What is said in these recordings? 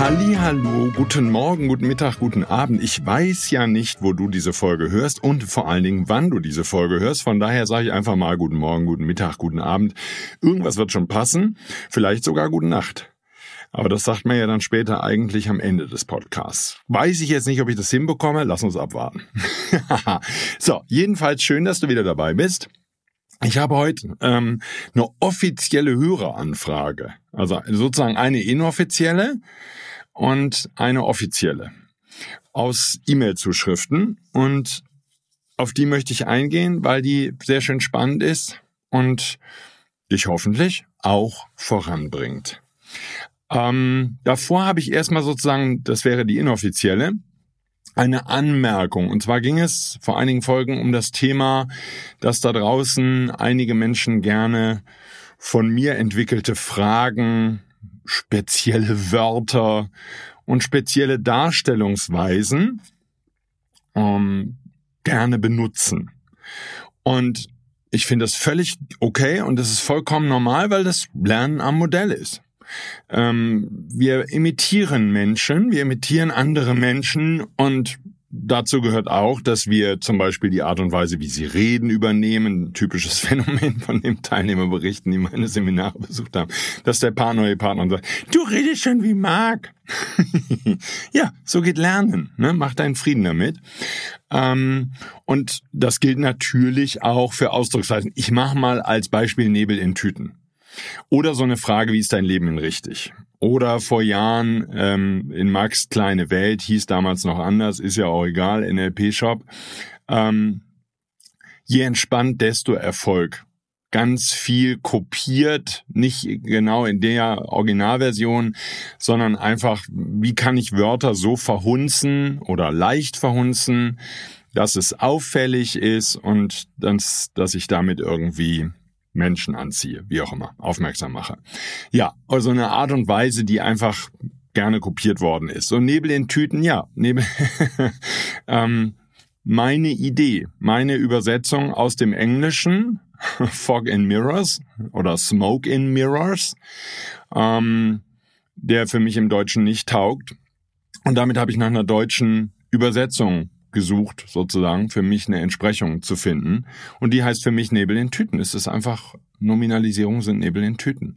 Hallo, guten Morgen, guten Mittag, guten Abend. Ich weiß ja nicht, wo du diese Folge hörst und vor allen Dingen, wann du diese Folge hörst. Von daher sage ich einfach mal guten Morgen, guten Mittag, guten Abend. Irgendwas wird schon passen, vielleicht sogar guten Nacht. Aber das sagt man ja dann später eigentlich am Ende des Podcasts. Weiß ich jetzt nicht, ob ich das hinbekomme. Lass uns abwarten. so, jedenfalls schön, dass du wieder dabei bist. Ich habe heute ähm, eine offizielle Höreranfrage, also sozusagen eine inoffizielle und eine offizielle aus E-Mail-Zuschriften und auf die möchte ich eingehen, weil die sehr schön spannend ist und dich hoffentlich auch voranbringt. Ähm, davor habe ich erstmal sozusagen, das wäre die inoffizielle, eine Anmerkung. Und zwar ging es vor einigen Folgen um das Thema, dass da draußen einige Menschen gerne von mir entwickelte Fragen, spezielle Wörter und spezielle Darstellungsweisen ähm, gerne benutzen. Und ich finde das völlig okay und das ist vollkommen normal, weil das Lernen am Modell ist. Ähm, wir imitieren Menschen, wir imitieren andere Menschen und Dazu gehört auch, dass wir zum Beispiel die Art und Weise, wie sie reden, übernehmen. Ein typisches Phänomen von dem Teilnehmer berichten, die meine Seminare besucht haben, dass der Paar neue Partner sagt, du redest schon wie Marc. ja, so geht Lernen. Ne? Mach deinen Frieden damit. Ähm, und das gilt natürlich auch für Ausdrucksweisen. Ich mache mal als Beispiel Nebel in Tüten. Oder so eine Frage, wie ist dein Leben in richtig? Oder vor Jahren ähm, in Max Kleine Welt, hieß damals noch anders, ist ja auch egal, NLP-Shop. Ähm, je entspannt, desto Erfolg. Ganz viel kopiert, nicht genau in der Originalversion, sondern einfach, wie kann ich Wörter so verhunzen oder leicht verhunzen, dass es auffällig ist und dass, dass ich damit irgendwie Menschen anziehe, wie auch immer, aufmerksam mache. Ja, also eine Art und Weise, die einfach gerne kopiert worden ist. So Nebel in Tüten, ja, Nebel. ähm, meine Idee, meine Übersetzung aus dem Englischen, Fog in Mirrors oder Smoke in Mirrors, ähm, der für mich im Deutschen nicht taugt. Und damit habe ich nach einer deutschen Übersetzung gesucht, sozusagen, für mich eine Entsprechung zu finden. Und die heißt für mich Nebel in Tüten. Es ist einfach, Nominalisierung sind Nebel in Tüten.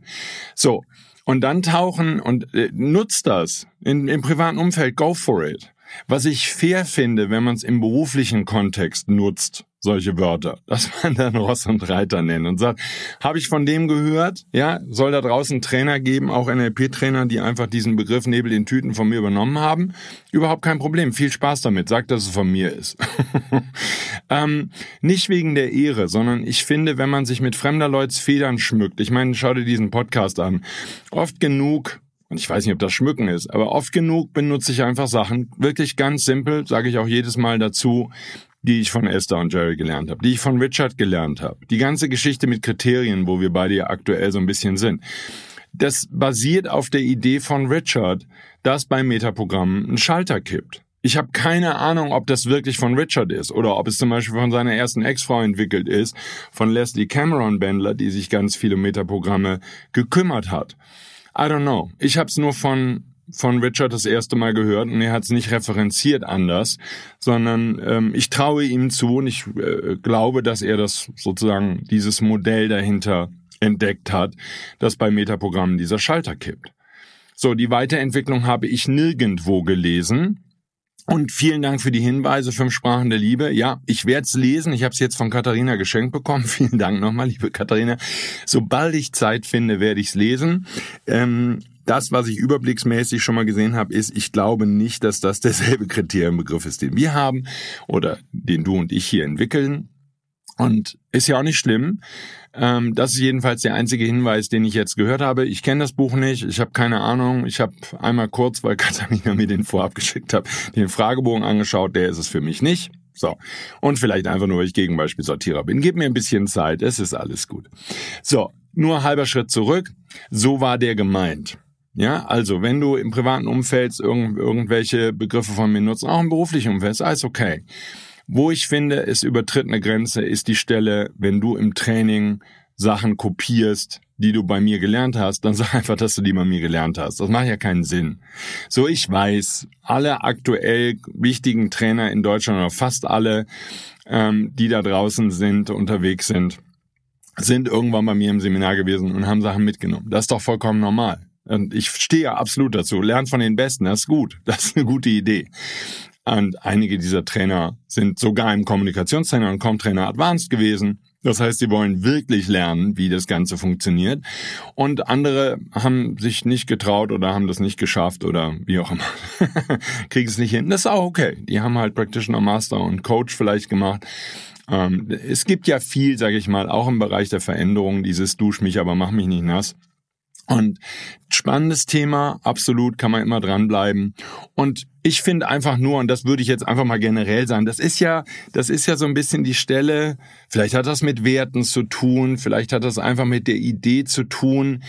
So. Und dann tauchen und äh, nutzt das in, im privaten Umfeld, go for it. Was ich fair finde, wenn man es im beruflichen Kontext nutzt, solche Wörter, dass man dann Ross und Reiter nennt und sagt, habe ich von dem gehört? Ja, soll da draußen Trainer geben, auch NLP-Trainer, die einfach diesen Begriff Nebel in Tüten von mir übernommen haben? Überhaupt kein Problem. Viel Spaß damit. Sagt, dass es von mir ist. ähm, nicht wegen der Ehre, sondern ich finde, wenn man sich mit fremder Leuts Federn schmückt, ich meine, schau dir diesen Podcast an, oft genug und ich weiß nicht, ob das Schmücken ist, aber oft genug benutze ich einfach Sachen, wirklich ganz simpel, sage ich auch jedes Mal dazu, die ich von Esther und Jerry gelernt habe, die ich von Richard gelernt habe. Die ganze Geschichte mit Kriterien, wo wir beide ja aktuell so ein bisschen sind. Das basiert auf der Idee von Richard, dass beim Metaprogramm ein Schalter kippt. Ich habe keine Ahnung, ob das wirklich von Richard ist oder ob es zum Beispiel von seiner ersten Ex-Frau entwickelt ist, von Leslie Cameron Bendler, die sich ganz viele Metaprogramme gekümmert hat. I don't know. Ich habe es nur von von Richard das erste Mal gehört und er hat es nicht referenziert anders, sondern ähm, ich traue ihm zu und ich äh, glaube, dass er das sozusagen dieses Modell dahinter entdeckt hat, dass bei Metaprogrammen dieser Schalter kippt. So, die Weiterentwicklung habe ich nirgendwo gelesen. Und vielen Dank für die Hinweise, fünf Sprachen der Liebe. Ja, ich werde es lesen. Ich habe es jetzt von Katharina geschenkt bekommen. Vielen Dank nochmal, liebe Katharina. Sobald ich Zeit finde, werde ich es lesen. Ähm, das, was ich überblicksmäßig schon mal gesehen habe, ist, ich glaube nicht, dass das derselbe Kriterienbegriff ist, den wir haben oder den du und ich hier entwickeln. Und ist ja auch nicht schlimm. Ähm, das ist jedenfalls der einzige Hinweis, den ich jetzt gehört habe. Ich kenne das Buch nicht, ich habe keine Ahnung. Ich habe einmal kurz, weil Katharina mir den vorab geschickt hat, den Fragebogen angeschaut. Der ist es für mich nicht. So. Und vielleicht einfach nur, weil ich Gegenbeispielsortierer bin. Gib mir ein bisschen Zeit, es ist alles gut. So, nur halber Schritt zurück. So war der gemeint. Ja, also wenn du im privaten Umfeld irgend, irgendwelche Begriffe von mir nutzt, auch im beruflichen Umfeld, ist alles okay. Wo ich finde, es übertritt eine Grenze, ist die Stelle, wenn du im Training Sachen kopierst, die du bei mir gelernt hast, dann sag einfach, dass du die bei mir gelernt hast. Das macht ja keinen Sinn. So, ich weiß, alle aktuell wichtigen Trainer in Deutschland oder fast alle, ähm, die da draußen sind, unterwegs sind, sind irgendwann bei mir im Seminar gewesen und haben Sachen mitgenommen. Das ist doch vollkommen normal. Und ich stehe ja absolut dazu. Lernt von den Besten, das ist gut. Das ist eine gute Idee. Und einige dieser Trainer sind sogar im Kommunikationstrainer und Com-Trainer Advanced gewesen. Das heißt, sie wollen wirklich lernen, wie das Ganze funktioniert. Und andere haben sich nicht getraut oder haben das nicht geschafft oder wie auch immer. Kriegen es nicht hin. Das ist auch okay. Die haben halt Practitioner, Master und Coach vielleicht gemacht. Ähm, es gibt ja viel, sage ich mal, auch im Bereich der Veränderung, dieses Dusch mich, aber mach mich nicht nass. Und spannendes Thema, absolut, kann man immer dranbleiben. Und ich finde einfach nur, und das würde ich jetzt einfach mal generell sagen, das ist ja, das ist ja so ein bisschen die Stelle, vielleicht hat das mit Werten zu tun, vielleicht hat das einfach mit der Idee zu tun,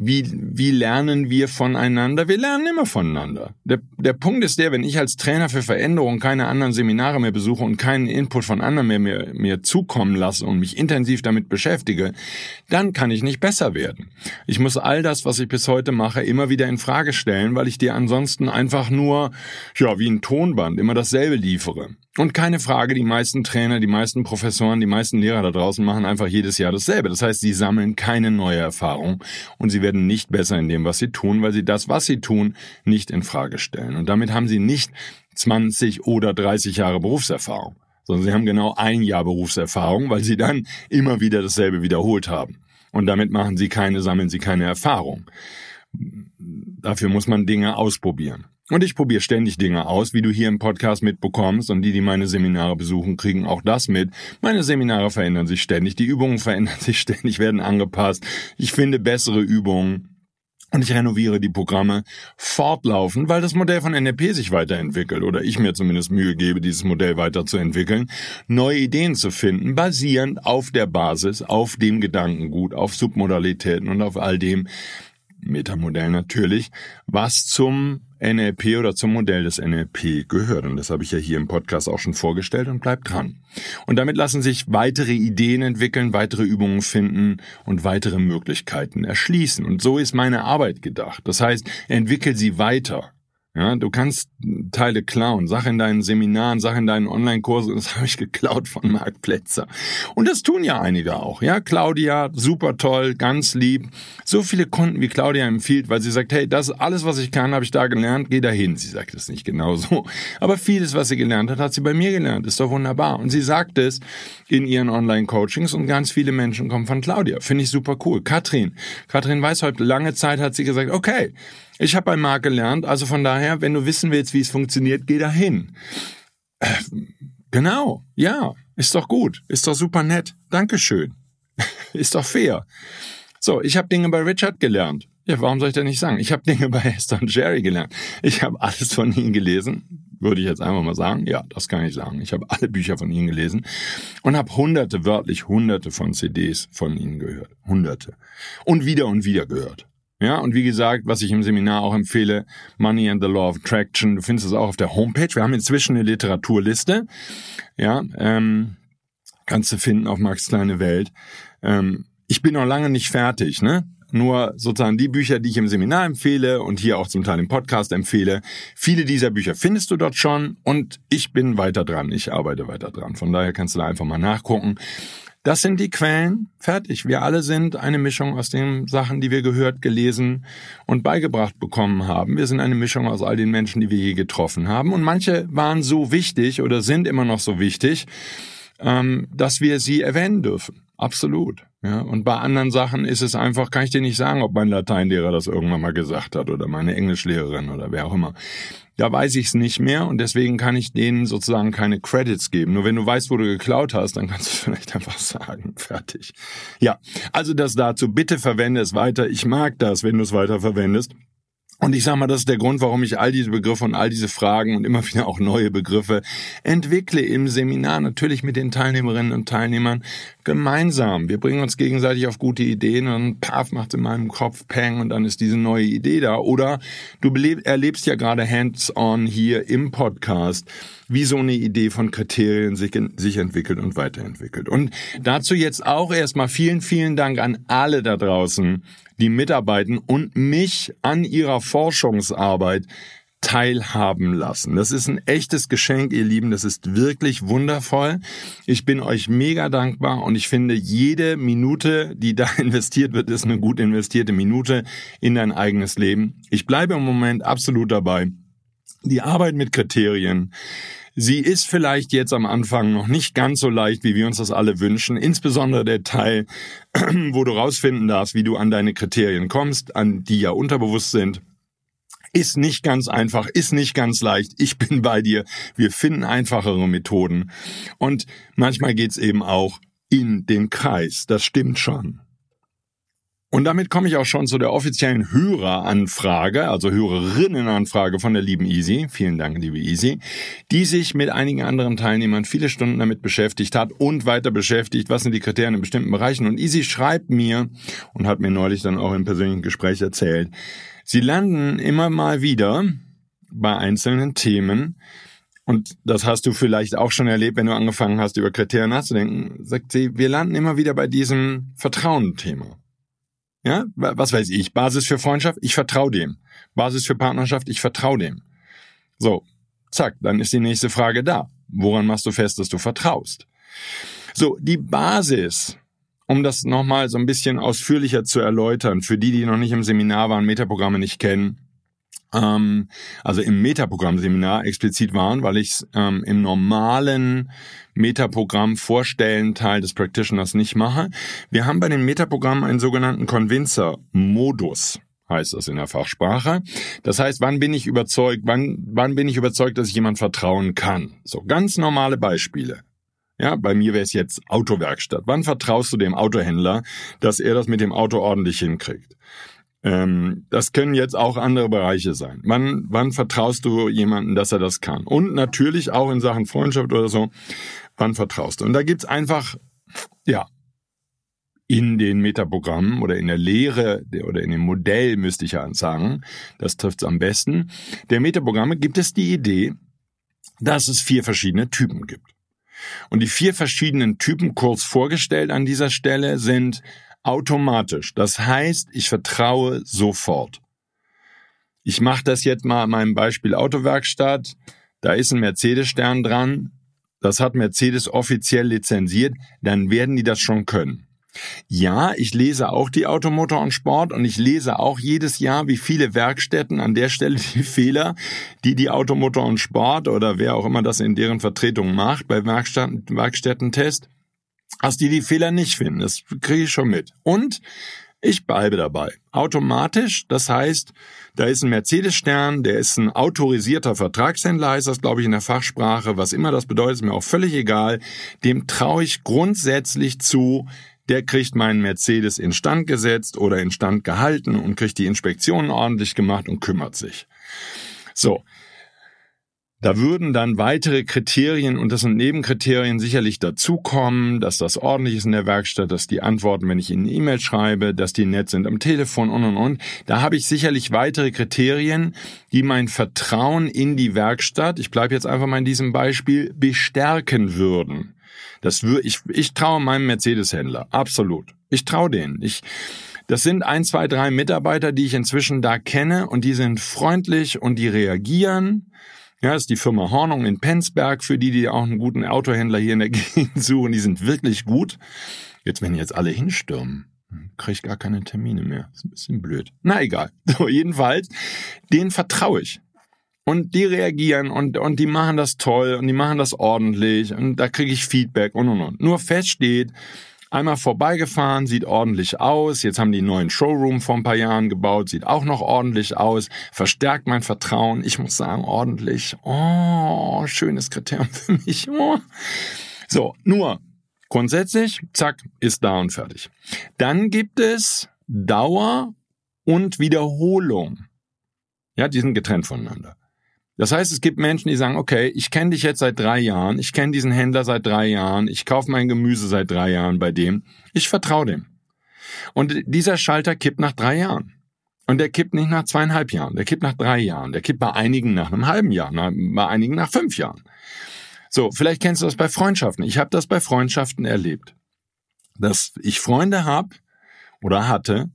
wie, wie lernen wir voneinander? Wir lernen immer voneinander. Der, der Punkt ist der, wenn ich als Trainer für Veränderung keine anderen Seminare mehr besuche und keinen Input von anderen mehr mir, mir zukommen lasse und mich intensiv damit beschäftige, dann kann ich nicht besser werden. Ich muss all das, was ich bis heute mache, immer wieder in Frage stellen, weil ich dir ansonsten einfach nur, ja, wie ein Tonband immer dasselbe liefere. Und keine Frage, die meisten Trainer, die meisten Professoren, die meisten Lehrer da draußen machen einfach jedes Jahr dasselbe. Das heißt, sie sammeln keine neue Erfahrung und sie werden nicht besser in dem, was sie tun, weil sie das, was sie tun, nicht in Frage stellen. Und damit haben sie nicht 20 oder 30 Jahre Berufserfahrung, sondern sie haben genau ein Jahr Berufserfahrung, weil sie dann immer wieder dasselbe wiederholt haben. Und damit machen sie keine, sammeln sie keine Erfahrung. Dafür muss man Dinge ausprobieren. Und ich probiere ständig Dinge aus, wie du hier im Podcast mitbekommst. Und die, die meine Seminare besuchen, kriegen auch das mit. Meine Seminare verändern sich ständig, die Übungen verändern sich ständig, werden angepasst. Ich finde bessere Übungen. Und ich renoviere die Programme fortlaufend, weil das Modell von NLP sich weiterentwickelt oder ich mir zumindest Mühe gebe, dieses Modell weiterzuentwickeln, neue Ideen zu finden, basierend auf der Basis, auf dem Gedankengut, auf Submodalitäten und auf all dem, Metamodell natürlich, was zum NLP oder zum Modell des NLP gehört. Und das habe ich ja hier im Podcast auch schon vorgestellt und bleibt dran. Und damit lassen sich weitere Ideen entwickeln, weitere Übungen finden und weitere Möglichkeiten erschließen. Und so ist meine Arbeit gedacht. Das heißt, entwickel sie weiter. Ja, du kannst Teile klauen. Sag in deinen Seminaren, sag in deinen Online-Kursen, das habe ich geklaut von Marc Plätzer. Und das tun ja einige auch. Ja, Claudia, super toll, ganz lieb. So viele Kunden wie Claudia empfiehlt, weil sie sagt, hey, das alles, was ich kann, habe ich da gelernt, geh dahin. Sie sagt es nicht genau so. Aber vieles, was sie gelernt hat, hat sie bei mir gelernt. Ist doch wunderbar. Und sie sagt es in ihren Online-Coachings und ganz viele Menschen kommen von Claudia. Finde ich super cool. Katrin. Katrin Weishaupt, lange Zeit hat sie gesagt, okay, ich habe bei Marc gelernt, also von daher, wenn du wissen willst, wie es funktioniert, geh dahin. Äh, genau, ja, ist doch gut, ist doch super nett, Dankeschön, ist doch fair. So, ich habe Dinge bei Richard gelernt. Ja, warum soll ich denn nicht sagen? Ich habe Dinge bei Esther und Jerry gelernt. Ich habe alles von ihnen gelesen, würde ich jetzt einfach mal sagen. Ja, das kann ich sagen. Ich habe alle Bücher von ihnen gelesen und habe hunderte, wörtlich hunderte von CDs von ihnen gehört. Hunderte. Und wieder und wieder gehört. Ja, und wie gesagt, was ich im Seminar auch empfehle, Money and the Law of Attraction, du findest es auch auf der Homepage. Wir haben inzwischen eine Literaturliste. Ja, ähm, kannst du finden auf Max Kleine Welt. Ähm, ich bin noch lange nicht fertig, ne? Nur sozusagen die Bücher, die ich im Seminar empfehle und hier auch zum Teil im Podcast empfehle. Viele dieser Bücher findest du dort schon und ich bin weiter dran. Ich arbeite weiter dran. Von daher kannst du da einfach mal nachgucken. Das sind die Quellen. Fertig. Wir alle sind eine Mischung aus den Sachen, die wir gehört, gelesen und beigebracht bekommen haben. Wir sind eine Mischung aus all den Menschen, die wir je getroffen haben. Und manche waren so wichtig oder sind immer noch so wichtig, ähm, dass wir sie erwähnen dürfen. Absolut. Ja, und bei anderen Sachen ist es einfach, kann ich dir nicht sagen, ob mein Lateinlehrer das irgendwann mal gesagt hat oder meine Englischlehrerin oder wer auch immer. Da weiß ich es nicht mehr und deswegen kann ich denen sozusagen keine Credits geben. Nur wenn du weißt, wo du geklaut hast, dann kannst du vielleicht einfach sagen, fertig. Ja, also das dazu. Bitte verwende es weiter. Ich mag das, wenn du es weiter verwendest. Und ich sage mal, das ist der Grund, warum ich all diese Begriffe und all diese Fragen und immer wieder auch neue Begriffe entwickle im Seminar, natürlich mit den Teilnehmerinnen und Teilnehmern gemeinsam. Wir bringen uns gegenseitig auf gute Ideen und paf macht in meinem Kopf Peng und dann ist diese neue Idee da. Oder du erlebst ja gerade hands-on hier im Podcast, wie so eine Idee von Kriterien sich, sich entwickelt und weiterentwickelt. Und dazu jetzt auch erstmal vielen, vielen Dank an alle da draußen, die mitarbeiten und mich an ihrer Forschungsarbeit teilhaben lassen. Das ist ein echtes Geschenk, ihr Lieben. Das ist wirklich wundervoll. Ich bin euch mega dankbar und ich finde, jede Minute, die da investiert wird, ist eine gut investierte Minute in dein eigenes Leben. Ich bleibe im Moment absolut dabei. Die Arbeit mit Kriterien, Sie ist vielleicht jetzt am Anfang noch nicht ganz so leicht, wie wir uns das alle wünschen. Insbesondere der Teil, wo du rausfinden darfst, wie du an deine Kriterien kommst, an die ja unterbewusst sind. Ist nicht ganz einfach, ist nicht ganz leicht. Ich bin bei dir. Wir finden einfachere Methoden. Und manchmal geht's eben auch in den Kreis. Das stimmt schon. Und damit komme ich auch schon zu der offiziellen Höreranfrage, also Hörerinnenanfrage von der lieben Easy. Vielen Dank, liebe Easy, die sich mit einigen anderen Teilnehmern viele Stunden damit beschäftigt hat und weiter beschäftigt, was sind die Kriterien in bestimmten Bereichen. Und Easy schreibt mir und hat mir neulich dann auch im persönlichen Gespräch erzählt, sie landen immer mal wieder bei einzelnen Themen, und das hast du vielleicht auch schon erlebt, wenn du angefangen hast, über Kriterien nachzudenken, sagt sie, wir landen immer wieder bei diesem Vertrauen-Thema. Ja, was weiß ich, Basis für Freundschaft, ich vertraue dem. Basis für Partnerschaft, ich vertraue dem. So, zack, dann ist die nächste Frage da. Woran machst du fest, dass du vertraust? So, die Basis, um das nochmal so ein bisschen ausführlicher zu erläutern, für die, die noch nicht im Seminar waren, Metaprogramme nicht kennen, ähm, also im Metaprogramm-Seminar explizit waren, weil ich es ähm, im normalen Metaprogramm vorstellen Teil des Practitioners nicht mache. Wir haben bei den Metaprogrammen einen sogenannten Convincer-Modus heißt das in der Fachsprache. Das heißt, wann bin ich überzeugt, wann, wann bin ich überzeugt, dass ich jemand vertrauen kann? So ganz normale Beispiele. Ja, bei mir wäre es jetzt Autowerkstatt. Wann vertraust du dem Autohändler, dass er das mit dem Auto ordentlich hinkriegt? Ähm, das können jetzt auch andere Bereiche sein. Wann, wann vertraust du jemanden, dass er das kann? Und natürlich auch in Sachen Freundschaft oder so, wann vertraust du? Und da gibt's einfach, ja, in den Metaprogrammen oder in der Lehre oder in dem Modell müsste ich ja sagen, das trifft's am besten, der Metaprogramme gibt es die Idee, dass es vier verschiedene Typen gibt. Und die vier verschiedenen Typen kurz vorgestellt an dieser Stelle sind automatisch. Das heißt, ich vertraue sofort. Ich mache das jetzt mal an meinem Beispiel Autowerkstatt. Da ist ein Mercedes-Stern dran. Das hat Mercedes offiziell lizenziert. Dann werden die das schon können. Ja, ich lese auch die Automotor und Sport und ich lese auch jedes Jahr, wie viele Werkstätten an der Stelle die Fehler, die die Automotor und Sport oder wer auch immer das in deren Vertretung macht bei Werkstätten, Werkstättentest, dass die die Fehler nicht finden. Das kriege ich schon mit. Und ich bleibe dabei. Automatisch, das heißt, da ist ein Mercedes-Stern, der ist ein autorisierter Vertragshändler, heißt das, glaube ich, in der Fachsprache. Was immer das bedeutet, ist mir auch völlig egal. Dem traue ich grundsätzlich zu, der kriegt meinen Mercedes instand gesetzt oder instand gehalten und kriegt die Inspektionen ordentlich gemacht und kümmert sich. So, da würden dann weitere Kriterien und das sind Nebenkriterien sicherlich dazukommen, dass das ordentlich ist in der Werkstatt, dass die Antworten, wenn ich Ihnen eine E-Mail schreibe, dass die nett sind am Telefon und und und. Da habe ich sicherlich weitere Kriterien, die mein Vertrauen in die Werkstatt, ich bleibe jetzt einfach mal in diesem Beispiel, bestärken würden. Das würde ich, ich traue meinem Mercedes-Händler, absolut. Ich traue denen. Ich, das sind ein, zwei, drei Mitarbeiter, die ich inzwischen da kenne und die sind freundlich und die reagieren Ja, ist die Firma Hornung in Penzberg, für die, die auch einen guten Autohändler hier in der Gegend suchen. Die sind wirklich gut. Jetzt, wenn jetzt alle hinstürmen, kriege ich gar keine Termine mehr. ist ein bisschen blöd. Na egal. So, jedenfalls, denen vertraue ich. Und die reagieren und, und die machen das toll und die machen das ordentlich und da kriege ich Feedback und und und. Nur fest steht, einmal vorbeigefahren, sieht ordentlich aus. Jetzt haben die einen neuen Showroom vor ein paar Jahren gebaut, sieht auch noch ordentlich aus, verstärkt mein Vertrauen. Ich muss sagen, ordentlich. Oh, schönes Kriterium für mich. Oh. So, nur grundsätzlich, zack, ist da und fertig. Dann gibt es Dauer und Wiederholung. Ja, die sind getrennt voneinander. Das heißt, es gibt Menschen, die sagen, okay, ich kenne dich jetzt seit drei Jahren, ich kenne diesen Händler seit drei Jahren, ich kaufe mein Gemüse seit drei Jahren bei dem, ich vertraue dem. Und dieser Schalter kippt nach drei Jahren. Und der kippt nicht nach zweieinhalb Jahren, der kippt nach drei Jahren, der kippt bei einigen nach einem halben Jahr, bei einigen nach fünf Jahren. So, vielleicht kennst du das bei Freundschaften. Ich habe das bei Freundschaften erlebt, dass ich Freunde habe oder hatte,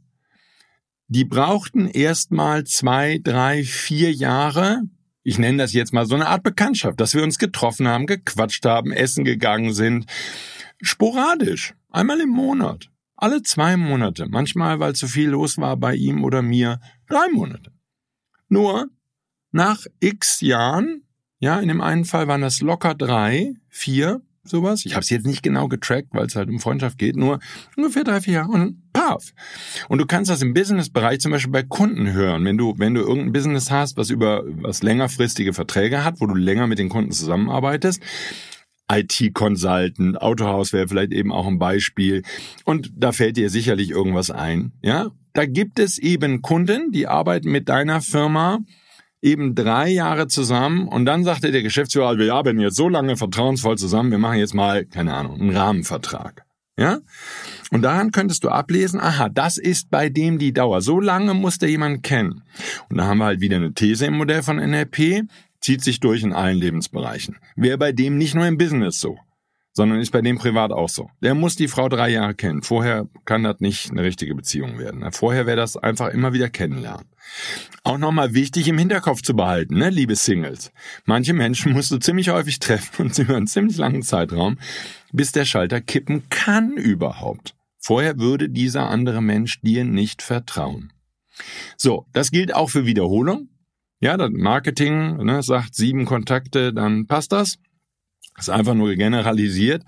die brauchten erst mal zwei, drei, vier Jahre, ich nenne das jetzt mal so eine Art Bekanntschaft, dass wir uns getroffen haben, gequatscht haben, essen gegangen sind. Sporadisch. Einmal im Monat. Alle zwei Monate. Manchmal, weil zu viel los war bei ihm oder mir, drei Monate. Nur nach x Jahren, ja, in dem einen Fall waren das locker drei, vier, sowas. Ich habe es jetzt nicht genau getrackt, weil es halt um Freundschaft geht, nur ungefähr drei, vier Jahre und paf. Und du kannst das im Businessbereich zum Beispiel bei Kunden hören. Wenn du, wenn du irgendein Business hast, was über was längerfristige Verträge hat, wo du länger mit den Kunden zusammenarbeitest, IT-Consultant, Autohaus wäre vielleicht eben auch ein Beispiel. Und da fällt dir sicherlich irgendwas ein. Ja, da gibt es eben Kunden, die arbeiten mit deiner Firma eben drei Jahre zusammen und dann sagte der Geschäftsführer, wir arbeiten jetzt so lange vertrauensvoll zusammen, wir machen jetzt mal, keine Ahnung, einen Rahmenvertrag. Ja? Und daran könntest du ablesen, aha, das ist bei dem die Dauer. So lange muss der jemand kennen. Und da haben wir halt wieder eine These im Modell von NLP, zieht sich durch in allen Lebensbereichen. Wäre bei dem nicht nur im Business so sondern ist bei dem privat auch so. Der muss die Frau drei Jahre kennen. Vorher kann das nicht eine richtige Beziehung werden. Vorher wäre das einfach immer wieder kennenlernen. Auch nochmal wichtig im Hinterkopf zu behalten, ne, liebe Singles. Manche Menschen musst du ziemlich häufig treffen und über einen ziemlich langen Zeitraum, bis der Schalter kippen kann überhaupt. Vorher würde dieser andere Mensch dir nicht vertrauen. So, das gilt auch für Wiederholung. Ja, das Marketing ne, sagt sieben Kontakte, dann passt. Das ist einfach nur generalisiert.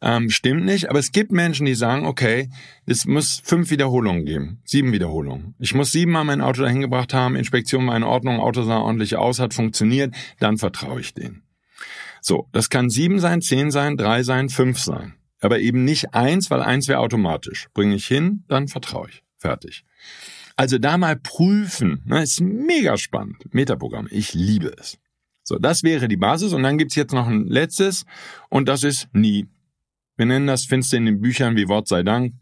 Ähm, stimmt nicht, aber es gibt Menschen, die sagen, okay, es muss fünf Wiederholungen geben, sieben Wiederholungen. Ich muss siebenmal mein Auto dahin gebracht haben, Inspektion war in Ordnung, Auto sah ordentlich aus, hat funktioniert, dann vertraue ich denen. So, das kann sieben sein, zehn sein, drei sein, fünf sein. Aber eben nicht eins, weil eins wäre automatisch. Bringe ich hin, dann vertraue ich. Fertig. Also da mal prüfen, ne, ist mega spannend. Metaprogramm, ich liebe es. So, das wäre die Basis. Und dann gibt's jetzt noch ein letztes und das ist nie. Wir nennen das, findest du in den Büchern wie Wort sei Dank,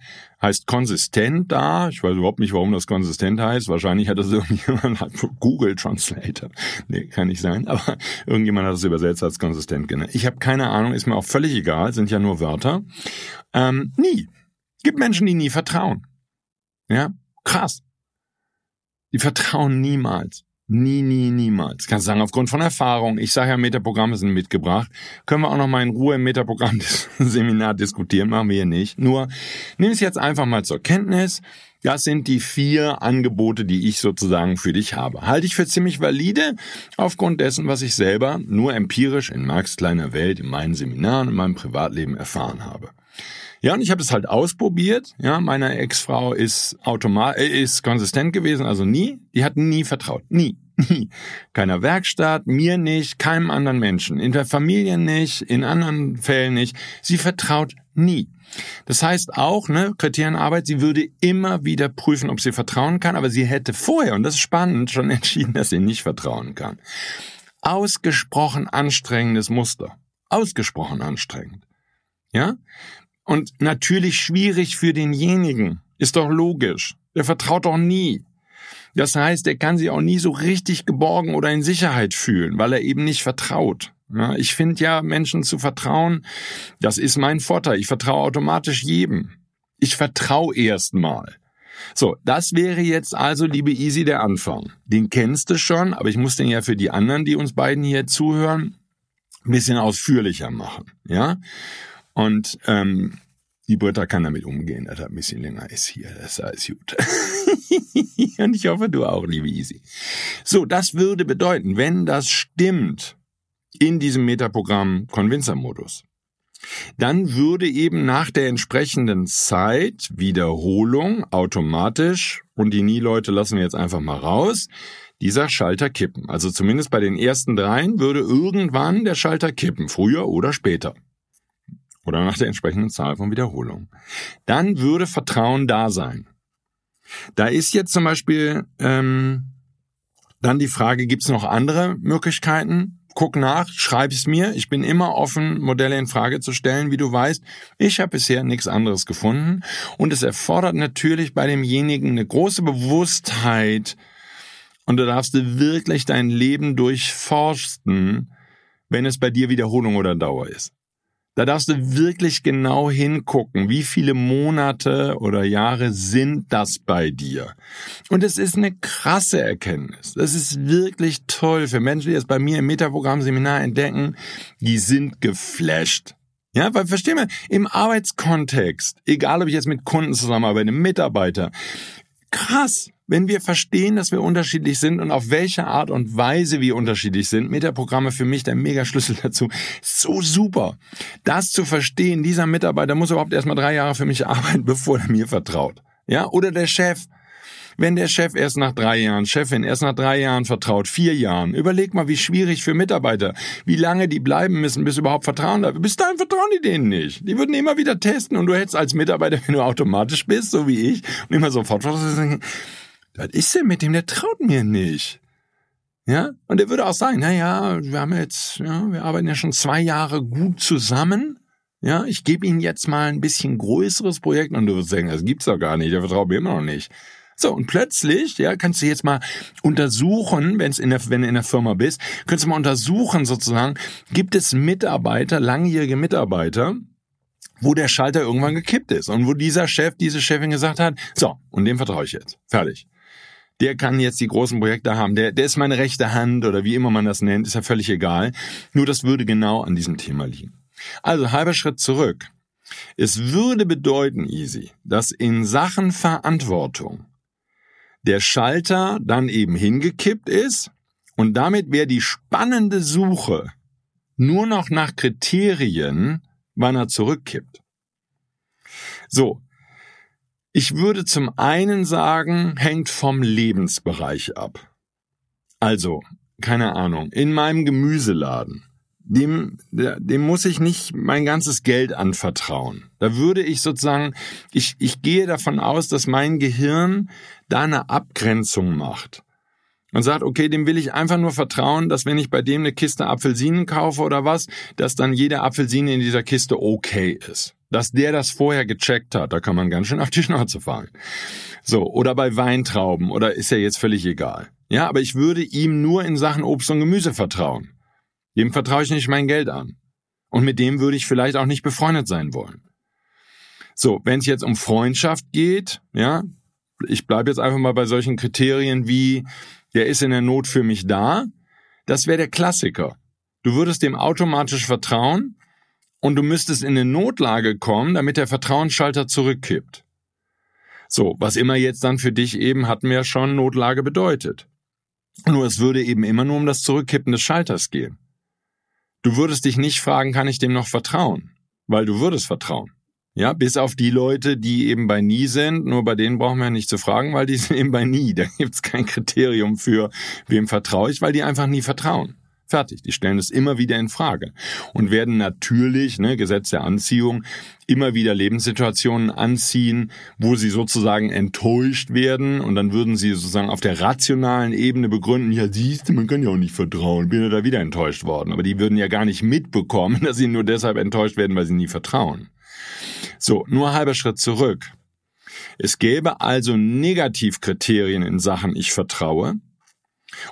heißt konsistent da. Ich weiß überhaupt nicht, warum das konsistent heißt. Wahrscheinlich hat das irgendjemand, hat Google Translator. Nee, kann nicht sein. Aber irgendjemand hat das übersetzt als konsistent genannt. Ich habe keine Ahnung, ist mir auch völlig egal, sind ja nur Wörter. Ähm, nie. Gibt Menschen, die nie vertrauen. Ja, krass. Die vertrauen niemals. Nie, nie, niemals. Kannst sagen, aufgrund von Erfahrung. Ich sage ja, Metaprogramme sind mitgebracht. Können wir auch noch mal in Ruhe im Metaprogramm-Seminar diskutieren, machen wir hier nicht. Nur, nimm es jetzt einfach mal zur Kenntnis. Das sind die vier Angebote, die ich sozusagen für dich habe. Halte ich für ziemlich valide, aufgrund dessen, was ich selber nur empirisch in Marx kleiner Welt, in meinen Seminaren, in meinem Privatleben erfahren habe. Ja, und ich habe es halt ausprobiert. Ja, meine Ex-Frau ist automat äh, ist konsistent gewesen, also nie. Die hat nie vertraut, nie, nie. Keiner Werkstatt, mir nicht, keinem anderen Menschen, in der Familie nicht, in anderen Fällen nicht. Sie vertraut nie. Das heißt auch, ne, Kriterienarbeit, sie würde immer wieder prüfen, ob sie vertrauen kann, aber sie hätte vorher, und das ist spannend, schon entschieden, dass sie nicht vertrauen kann. Ausgesprochen anstrengendes Muster. Ausgesprochen anstrengend. Ja? Und natürlich schwierig für denjenigen. Ist doch logisch. Der vertraut doch nie. Das heißt, er kann sich auch nie so richtig geborgen oder in Sicherheit fühlen, weil er eben nicht vertraut. Ich finde ja, Menschen zu vertrauen, das ist mein Vorteil. Ich vertraue automatisch jedem. Ich vertraue erstmal. So, das wäre jetzt also, liebe Easy, der Anfang. Den kennst du schon, aber ich muss den ja für die anderen, die uns beiden hier zuhören, ein bisschen ausführlicher machen. Ja? Und ähm, die Britta kann damit umgehen, dass er ein bisschen länger ist hier. Das ist alles gut. Und ich hoffe, du auch, liebe Easy. So, das würde bedeuten, wenn das stimmt in diesem Metaprogramm Convincer-Modus, dann würde eben nach der entsprechenden Zeit Wiederholung automatisch, und die Nie-Leute lassen wir jetzt einfach mal raus, dieser Schalter kippen. Also zumindest bei den ersten dreien würde irgendwann der Schalter kippen, früher oder später oder nach der entsprechenden Zahl von Wiederholungen. Dann würde Vertrauen da sein. Da ist jetzt zum Beispiel ähm, dann die Frage, gibt es noch andere Möglichkeiten? Guck nach, schreib es mir. Ich bin immer offen, Modelle in Frage zu stellen, wie du weißt. Ich habe bisher nichts anderes gefunden. Und es erfordert natürlich bei demjenigen eine große Bewusstheit. Und du darfst wirklich dein Leben durchforsten, wenn es bei dir Wiederholung oder Dauer ist. Da darfst du wirklich genau hingucken, wie viele Monate oder Jahre sind das bei dir. Und es ist eine krasse Erkenntnis. Das ist wirklich toll für Menschen, die es bei mir im Metaprogramm-Seminar entdecken. Die sind geflasht. Ja, weil verstehen wir, im Arbeitskontext, egal ob ich jetzt mit Kunden zusammenarbeite, Mitarbeiter, krass, wenn wir verstehen, dass wir unterschiedlich sind und auf welche Art und Weise wir unterschiedlich sind, Metaprogramme für mich der Megaschlüssel dazu. So super. Das zu verstehen, dieser Mitarbeiter muss überhaupt erstmal drei Jahre für mich arbeiten, bevor er mir vertraut. Ja, oder der Chef. Wenn der Chef erst nach drei Jahren, Chefin erst nach drei Jahren vertraut, vier Jahren, überleg mal, wie schwierig für Mitarbeiter, wie lange die bleiben müssen, bis überhaupt Vertrauen da. Bis dahin vertrauen die denen nicht. Die würden immer wieder testen und du hättest als Mitarbeiter, wenn du automatisch bist, so wie ich, und immer sofort was ist denn mit dem? Der traut mir nicht. Ja, und er würde auch sagen, na ja, wir haben jetzt, ja, wir arbeiten ja schon zwei Jahre gut zusammen. Ja, ich gebe Ihnen jetzt mal ein bisschen größeres Projekt und du wirst sagen, das gibt's doch gar nicht, der vertraut mir immer noch nicht. So, und plötzlich, ja, kannst du jetzt mal untersuchen, wenn's in der, wenn du in der Firma bist, kannst du mal untersuchen sozusagen, gibt es Mitarbeiter, langjährige Mitarbeiter, wo der Schalter irgendwann gekippt ist und wo dieser Chef, diese Chefin gesagt hat, so, und dem vertraue ich jetzt. Fertig der kann jetzt die großen Projekte haben, der, der ist meine rechte Hand oder wie immer man das nennt, ist ja völlig egal. Nur das würde genau an diesem Thema liegen. Also halber Schritt zurück. Es würde bedeuten, Easy, dass in Sachen Verantwortung der Schalter dann eben hingekippt ist und damit wäre die spannende Suche nur noch nach Kriterien, wann er zurückkippt. So, ich würde zum einen sagen, hängt vom Lebensbereich ab. Also, keine Ahnung, in meinem Gemüseladen, dem, dem muss ich nicht mein ganzes Geld anvertrauen. Da würde ich sozusagen, ich, ich gehe davon aus, dass mein Gehirn da eine Abgrenzung macht und sagt, okay, dem will ich einfach nur vertrauen, dass wenn ich bei dem eine Kiste Apfelsinen kaufe oder was, dass dann jede Apfelsine in dieser Kiste okay ist. Dass der das vorher gecheckt hat, da kann man ganz schön auf die Schnauze fallen. So, oder bei Weintrauben, oder ist ja jetzt völlig egal. Ja, aber ich würde ihm nur in Sachen Obst und Gemüse vertrauen. Dem vertraue ich nicht mein Geld an. Und mit dem würde ich vielleicht auch nicht befreundet sein wollen. So, wenn es jetzt um Freundschaft geht, ja, ich bleibe jetzt einfach mal bei solchen Kriterien wie, der ist in der Not für mich da, das wäre der Klassiker. Du würdest dem automatisch vertrauen, und du müsstest in eine Notlage kommen, damit der Vertrauensschalter zurückkippt. So, was immer jetzt dann für dich eben, hatten wir ja schon, Notlage bedeutet. Nur es würde eben immer nur um das Zurückkippen des Schalters gehen. Du würdest dich nicht fragen, kann ich dem noch vertrauen? Weil du würdest vertrauen. Ja, bis auf die Leute, die eben bei nie sind, nur bei denen brauchen wir nicht zu fragen, weil die sind eben bei nie. Da gibt's kein Kriterium für, wem vertraue ich, weil die einfach nie vertrauen. Fertig. Die stellen es immer wieder in Frage und werden natürlich, ne, Gesetz der Anziehung, immer wieder Lebenssituationen anziehen, wo sie sozusagen enttäuscht werden und dann würden sie sozusagen auf der rationalen Ebene begründen, ja siehst du, man kann ja auch nicht vertrauen, bin ja da wieder enttäuscht worden. Aber die würden ja gar nicht mitbekommen, dass sie nur deshalb enttäuscht werden, weil sie nie vertrauen. So, nur halber Schritt zurück. Es gäbe also Negativkriterien in Sachen ich vertraue,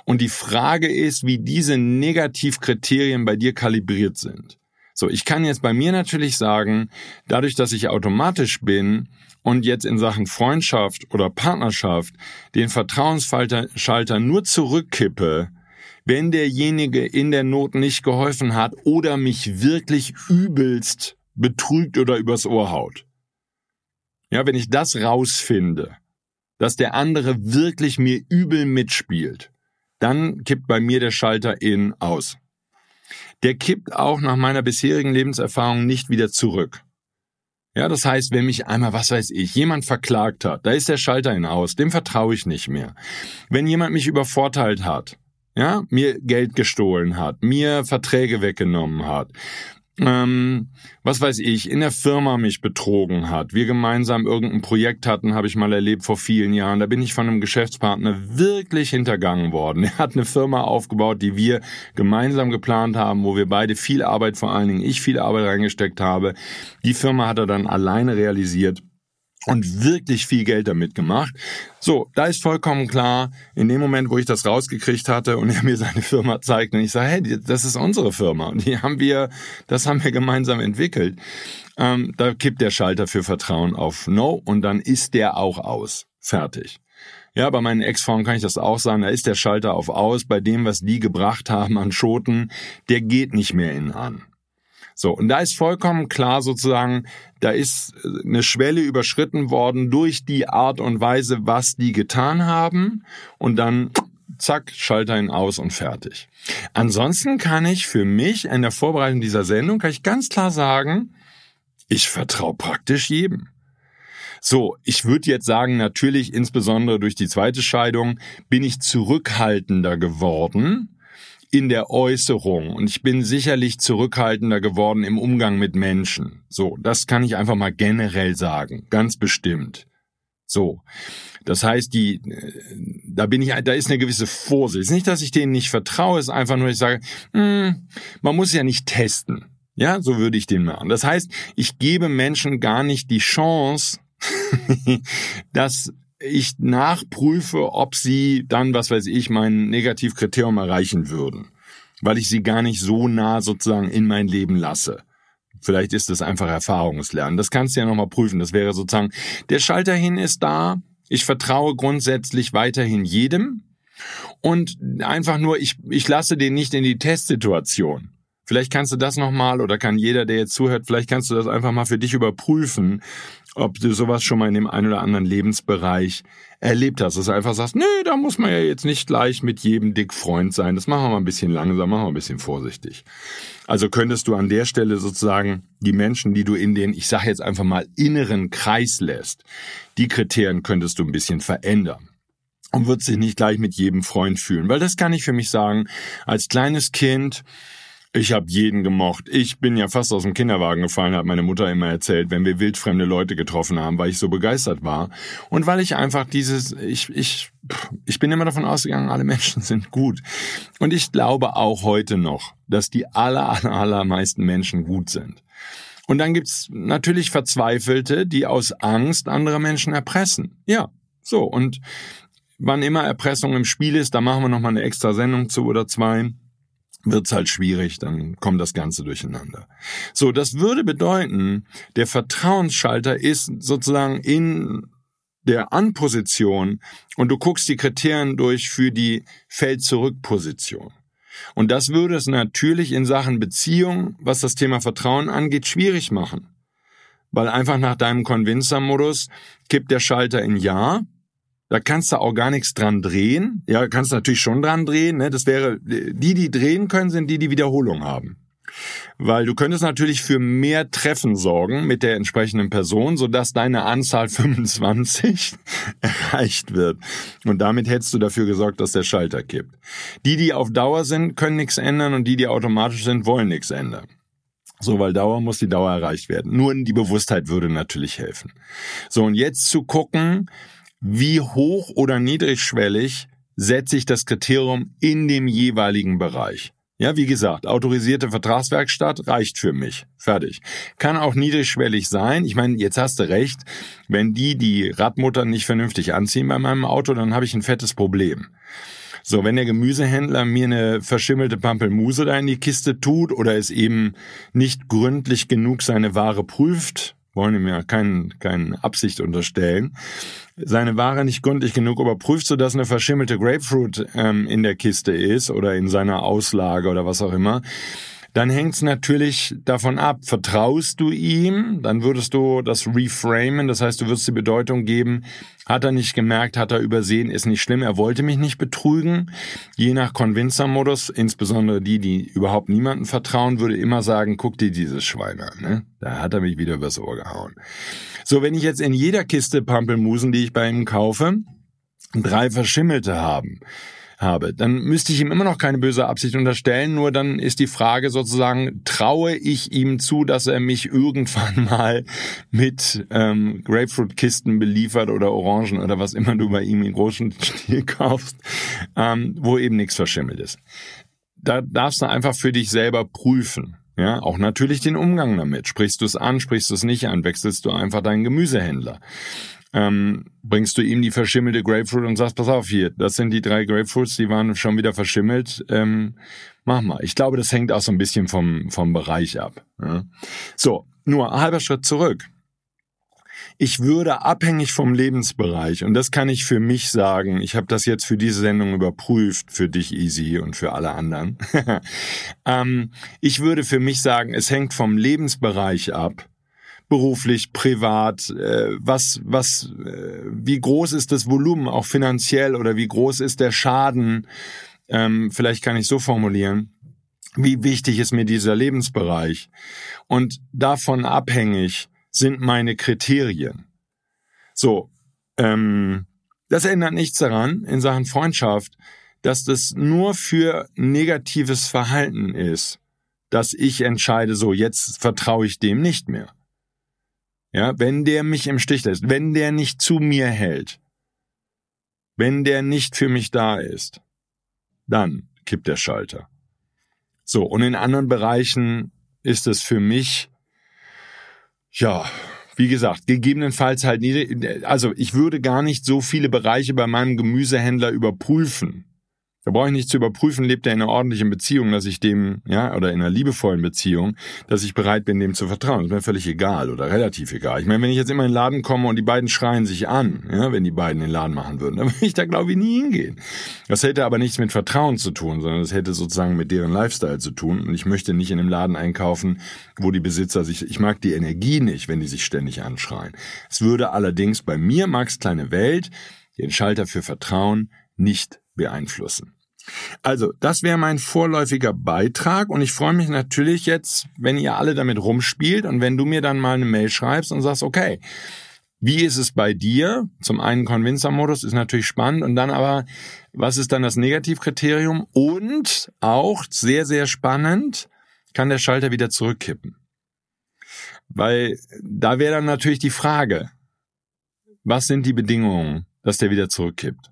und die Frage ist, wie diese Negativkriterien bei dir kalibriert sind. So, ich kann jetzt bei mir natürlich sagen, dadurch, dass ich automatisch bin und jetzt in Sachen Freundschaft oder Partnerschaft den Vertrauensschalter nur zurückkippe, wenn derjenige in der Not nicht geholfen hat oder mich wirklich übelst betrügt oder übers Ohr haut. Ja, wenn ich das rausfinde, dass der andere wirklich mir übel mitspielt, dann kippt bei mir der Schalter in aus. Der kippt auch nach meiner bisherigen Lebenserfahrung nicht wieder zurück. Ja, das heißt, wenn mich einmal, was weiß ich, jemand verklagt hat, da ist der Schalter in aus, dem vertraue ich nicht mehr. Wenn jemand mich übervorteilt hat, ja, mir Geld gestohlen hat, mir Verträge weggenommen hat, ähm, was weiß ich, in der Firma mich betrogen hat, wir gemeinsam irgendein Projekt hatten, habe ich mal erlebt vor vielen Jahren. Da bin ich von einem Geschäftspartner wirklich hintergangen worden. Er hat eine Firma aufgebaut, die wir gemeinsam geplant haben, wo wir beide viel Arbeit, vor allen Dingen ich viel Arbeit reingesteckt habe. Die Firma hat er dann alleine realisiert und wirklich viel Geld damit gemacht. So, da ist vollkommen klar, in dem Moment, wo ich das rausgekriegt hatte und er mir seine Firma zeigt und ich sage, hey, das ist unsere Firma und die haben wir, das haben wir gemeinsam entwickelt, ähm, da kippt der Schalter für Vertrauen auf No und dann ist der auch aus. Fertig. Ja, bei meinen Ex-Frauen kann ich das auch sagen, da ist der Schalter auf aus, bei dem, was die gebracht haben an Schoten, der geht nicht mehr in an. So, und da ist vollkommen klar sozusagen, da ist äh, eine Schwelle überschritten worden durch die Art und Weise, was die getan haben und dann zack, Schalter ihn aus und fertig. Ansonsten kann ich für mich in der Vorbereitung dieser Sendung, kann ich ganz klar sagen, ich vertraue praktisch jedem. So, ich würde jetzt sagen, natürlich insbesondere durch die zweite Scheidung bin ich zurückhaltender geworden, in der Äußerung und ich bin sicherlich zurückhaltender geworden im Umgang mit Menschen. So, das kann ich einfach mal generell sagen, ganz bestimmt. So. Das heißt, die, äh, da bin ich, da ist eine gewisse Vorsicht. Nicht, dass ich denen nicht vertraue, ist einfach nur, ich sage, mh, hm, man muss ja nicht testen. Ja, so würde ich den machen. Das heißt, ich gebe Menschen gar nicht die Chance, dass ich nachprüfe, ob sie dann, was weiß ich, mein Negativkriterium erreichen würden, weil ich sie gar nicht so nah sozusagen in mein Leben lasse. Vielleicht ist es einfach Erfahrungslernen. Das kannst du ja nochmal prüfen. Das wäre sozusagen, der Schalter hin ist da. Ich vertraue grundsätzlich weiterhin jedem. Und einfach nur, ich, ich lasse den nicht in die Testsituation. Vielleicht kannst du das nochmal oder kann jeder, der jetzt zuhört, vielleicht kannst du das einfach mal für dich überprüfen, ob du sowas schon mal in dem einen oder anderen Lebensbereich erlebt hast, dass du einfach sagst, nee, da muss man ja jetzt nicht gleich mit jedem dick Freund sein. Das machen wir mal ein bisschen langsam, machen wir ein bisschen vorsichtig. Also könntest du an der Stelle sozusagen die Menschen, die du in den, ich sage jetzt einfach mal, inneren Kreis lässt, die Kriterien könntest du ein bisschen verändern und würdest dich nicht gleich mit jedem Freund fühlen. Weil das kann ich für mich sagen, als kleines Kind, ich habe jeden gemocht. Ich bin ja fast aus dem Kinderwagen gefallen, hat meine Mutter immer erzählt, wenn wir wildfremde Leute getroffen haben, weil ich so begeistert war. Und weil ich einfach dieses, ich, ich, ich bin immer davon ausgegangen, alle Menschen sind gut. Und ich glaube auch heute noch, dass die aller, aller, allermeisten Menschen gut sind. Und dann gibt's natürlich Verzweifelte, die aus Angst andere Menschen erpressen. Ja, so. Und wann immer Erpressung im Spiel ist, da machen wir nochmal eine extra Sendung zu oder zwei wird's halt schwierig, dann kommt das Ganze durcheinander. So, das würde bedeuten, der Vertrauensschalter ist sozusagen in der Anposition und du guckst die Kriterien durch für die Feld-Zurück-Position. Und das würde es natürlich in Sachen Beziehung, was das Thema Vertrauen angeht, schwierig machen. Weil einfach nach deinem Convincer-Modus kippt der Schalter in Ja da kannst du auch gar nichts dran drehen. Ja, kannst natürlich schon dran drehen. Ne? Das wäre, die, die drehen können, sind die, die Wiederholung haben. Weil du könntest natürlich für mehr Treffen sorgen mit der entsprechenden Person, sodass deine Anzahl 25 erreicht wird. Und damit hättest du dafür gesorgt, dass der Schalter kippt. Die, die auf Dauer sind, können nichts ändern und die, die automatisch sind, wollen nichts ändern. So, weil Dauer muss die Dauer erreicht werden. Nur die Bewusstheit würde natürlich helfen. So, und jetzt zu gucken, wie hoch oder niedrigschwellig setze ich das Kriterium in dem jeweiligen Bereich. Ja, wie gesagt, autorisierte Vertragswerkstatt reicht für mich. Fertig. Kann auch niedrigschwellig sein. Ich meine, jetzt hast du recht. Wenn die die Radmutter nicht vernünftig anziehen bei meinem Auto, dann habe ich ein fettes Problem. So, wenn der Gemüsehändler mir eine verschimmelte Pampelmuse da in die Kiste tut oder es eben nicht gründlich genug seine Ware prüft, wollen ihm ja kein, keine Absicht unterstellen, seine Ware nicht gründlich genug überprüft, sodass eine verschimmelte Grapefruit ähm, in der Kiste ist oder in seiner Auslage oder was auch immer, dann hängt es natürlich davon ab, vertraust du ihm, dann würdest du das reframen, das heißt, du würdest die Bedeutung geben, hat er nicht gemerkt, hat er übersehen, ist nicht schlimm, er wollte mich nicht betrügen. Je nach Convincer-Modus, insbesondere die, die überhaupt niemanden vertrauen, würde immer sagen, guck dir dieses Schwein an, ne? da hat er mich wieder übers Ohr gehauen. So, wenn ich jetzt in jeder Kiste Pampelmusen, die ich bei ihm kaufe, drei verschimmelte haben, habe, dann müsste ich ihm immer noch keine böse Absicht unterstellen, nur dann ist die Frage sozusagen, traue ich ihm zu, dass er mich irgendwann mal mit ähm, Grapefruit-Kisten beliefert oder Orangen oder was immer du bei ihm in großen Stil kaufst, ähm, wo eben nichts verschimmelt ist. Da darfst du einfach für dich selber prüfen. Ja, auch natürlich den Umgang damit. Sprichst du es an, sprichst du es nicht an, wechselst du einfach deinen Gemüsehändler ähm, bringst du ihm die verschimmelte Grapefruit und sagst, pass auf hier, das sind die drei Grapefruits, die waren schon wieder verschimmelt, ähm, mach mal. Ich glaube, das hängt auch so ein bisschen vom, vom Bereich ab. Ja. So, nur halber Schritt zurück. Ich würde abhängig vom Lebensbereich, und das kann ich für mich sagen, ich habe das jetzt für diese Sendung überprüft, für dich Easy und für alle anderen. ähm, ich würde für mich sagen, es hängt vom Lebensbereich ab, beruflich, privat, äh, was, was, äh, wie groß ist das Volumen auch finanziell oder wie groß ist der Schaden? Ähm, vielleicht kann ich so formulieren. Wie wichtig ist mir dieser Lebensbereich? Und davon abhängig sind meine Kriterien. So, ähm, das ändert nichts daran in Sachen Freundschaft, dass das nur für negatives Verhalten ist, dass ich entscheide, so jetzt vertraue ich dem nicht mehr. Ja, wenn der mich im Stich lässt, wenn der nicht zu mir hält, wenn der nicht für mich da ist, dann kippt der Schalter. So, und in anderen Bereichen ist es für mich, ja, wie gesagt, gegebenenfalls halt niedrig, also ich würde gar nicht so viele Bereiche bei meinem Gemüsehändler überprüfen. Da brauche ich nicht zu überprüfen, lebt er in einer ordentlichen Beziehung, dass ich dem, ja, oder in einer liebevollen Beziehung, dass ich bereit bin, dem zu vertrauen. Das ist mir völlig egal oder relativ egal. Ich meine, wenn ich jetzt immer in den Laden komme und die beiden schreien sich an, ja, wenn die beiden den Laden machen würden, dann würde ich da, glaube ich, nie hingehen. Das hätte aber nichts mit Vertrauen zu tun, sondern das hätte sozusagen mit deren Lifestyle zu tun. Und ich möchte nicht in einem Laden einkaufen, wo die Besitzer sich, ich mag die Energie nicht, wenn die sich ständig anschreien. Es würde allerdings bei mir, Max Kleine Welt, den Schalter für Vertrauen nicht beeinflussen. Also, das wäre mein vorläufiger Beitrag und ich freue mich natürlich jetzt, wenn ihr alle damit rumspielt und wenn du mir dann mal eine Mail schreibst und sagst, okay, wie ist es bei dir? Zum einen Convincer-Modus ist natürlich spannend und dann aber, was ist dann das Negativkriterium? Und auch sehr, sehr spannend, kann der Schalter wieder zurückkippen. Weil da wäre dann natürlich die Frage, was sind die Bedingungen, dass der wieder zurückkippt?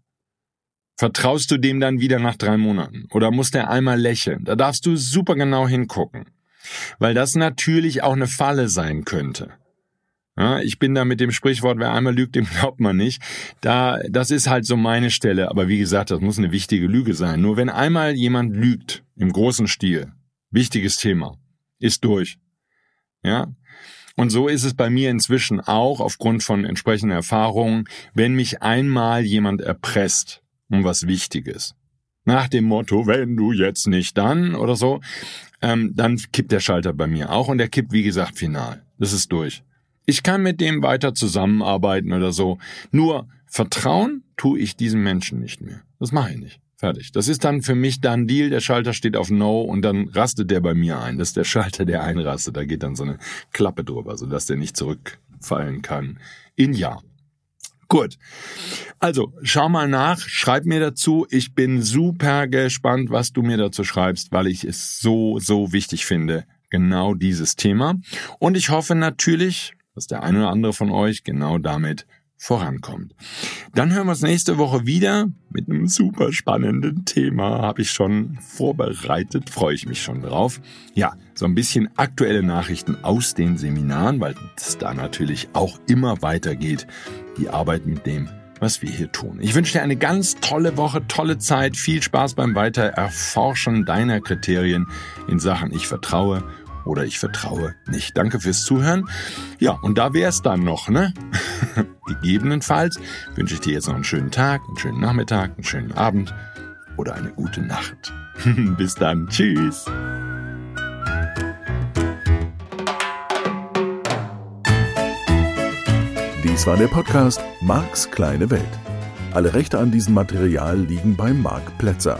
Vertraust du dem dann wieder nach drei Monaten? Oder muss der einmal lächeln? Da darfst du super genau hingucken. Weil das natürlich auch eine Falle sein könnte. Ja, ich bin da mit dem Sprichwort, wer einmal lügt, dem glaubt man nicht. Da, das ist halt so meine Stelle. Aber wie gesagt, das muss eine wichtige Lüge sein. Nur wenn einmal jemand lügt, im großen Stil, wichtiges Thema, ist durch. Ja, und so ist es bei mir inzwischen auch aufgrund von entsprechenden Erfahrungen, wenn mich einmal jemand erpresst, um was Wichtiges. Nach dem Motto, wenn du jetzt nicht dann oder so, ähm, dann kippt der Schalter bei mir auch und der kippt, wie gesagt, final. Das ist durch. Ich kann mit dem weiter zusammenarbeiten oder so. Nur vertrauen tue ich diesem Menschen nicht mehr. Das mache ich nicht. Fertig. Das ist dann für mich dann Deal. Der Schalter steht auf No und dann rastet der bei mir ein. Das ist der Schalter, der einrastet. Da geht dann so eine Klappe drüber, sodass der nicht zurückfallen kann. In Ja. Gut. Also, schau mal nach, schreib mir dazu. Ich bin super gespannt, was du mir dazu schreibst, weil ich es so, so wichtig finde. Genau dieses Thema. Und ich hoffe natürlich, dass der eine oder andere von euch genau damit vorankommt. Dann hören wir uns nächste Woche wieder mit einem super spannenden Thema. Habe ich schon vorbereitet, freue ich mich schon drauf. Ja, so ein bisschen aktuelle Nachrichten aus den Seminaren, weil es da natürlich auch immer weitergeht. Die Arbeit mit dem was wir hier tun. Ich wünsche dir eine ganz tolle Woche, tolle Zeit, viel Spaß beim Weitererforschen deiner Kriterien in Sachen Ich vertraue oder ich vertraue nicht. Danke fürs Zuhören. Ja, und da wär's dann noch, ne? Gegebenenfalls wünsche ich dir jetzt noch einen schönen Tag, einen schönen Nachmittag, einen schönen Abend oder eine gute Nacht. Bis dann. Tschüss. Dies war der Podcast Marks kleine Welt. Alle Rechte an diesem Material liegen bei Marc Plätzer.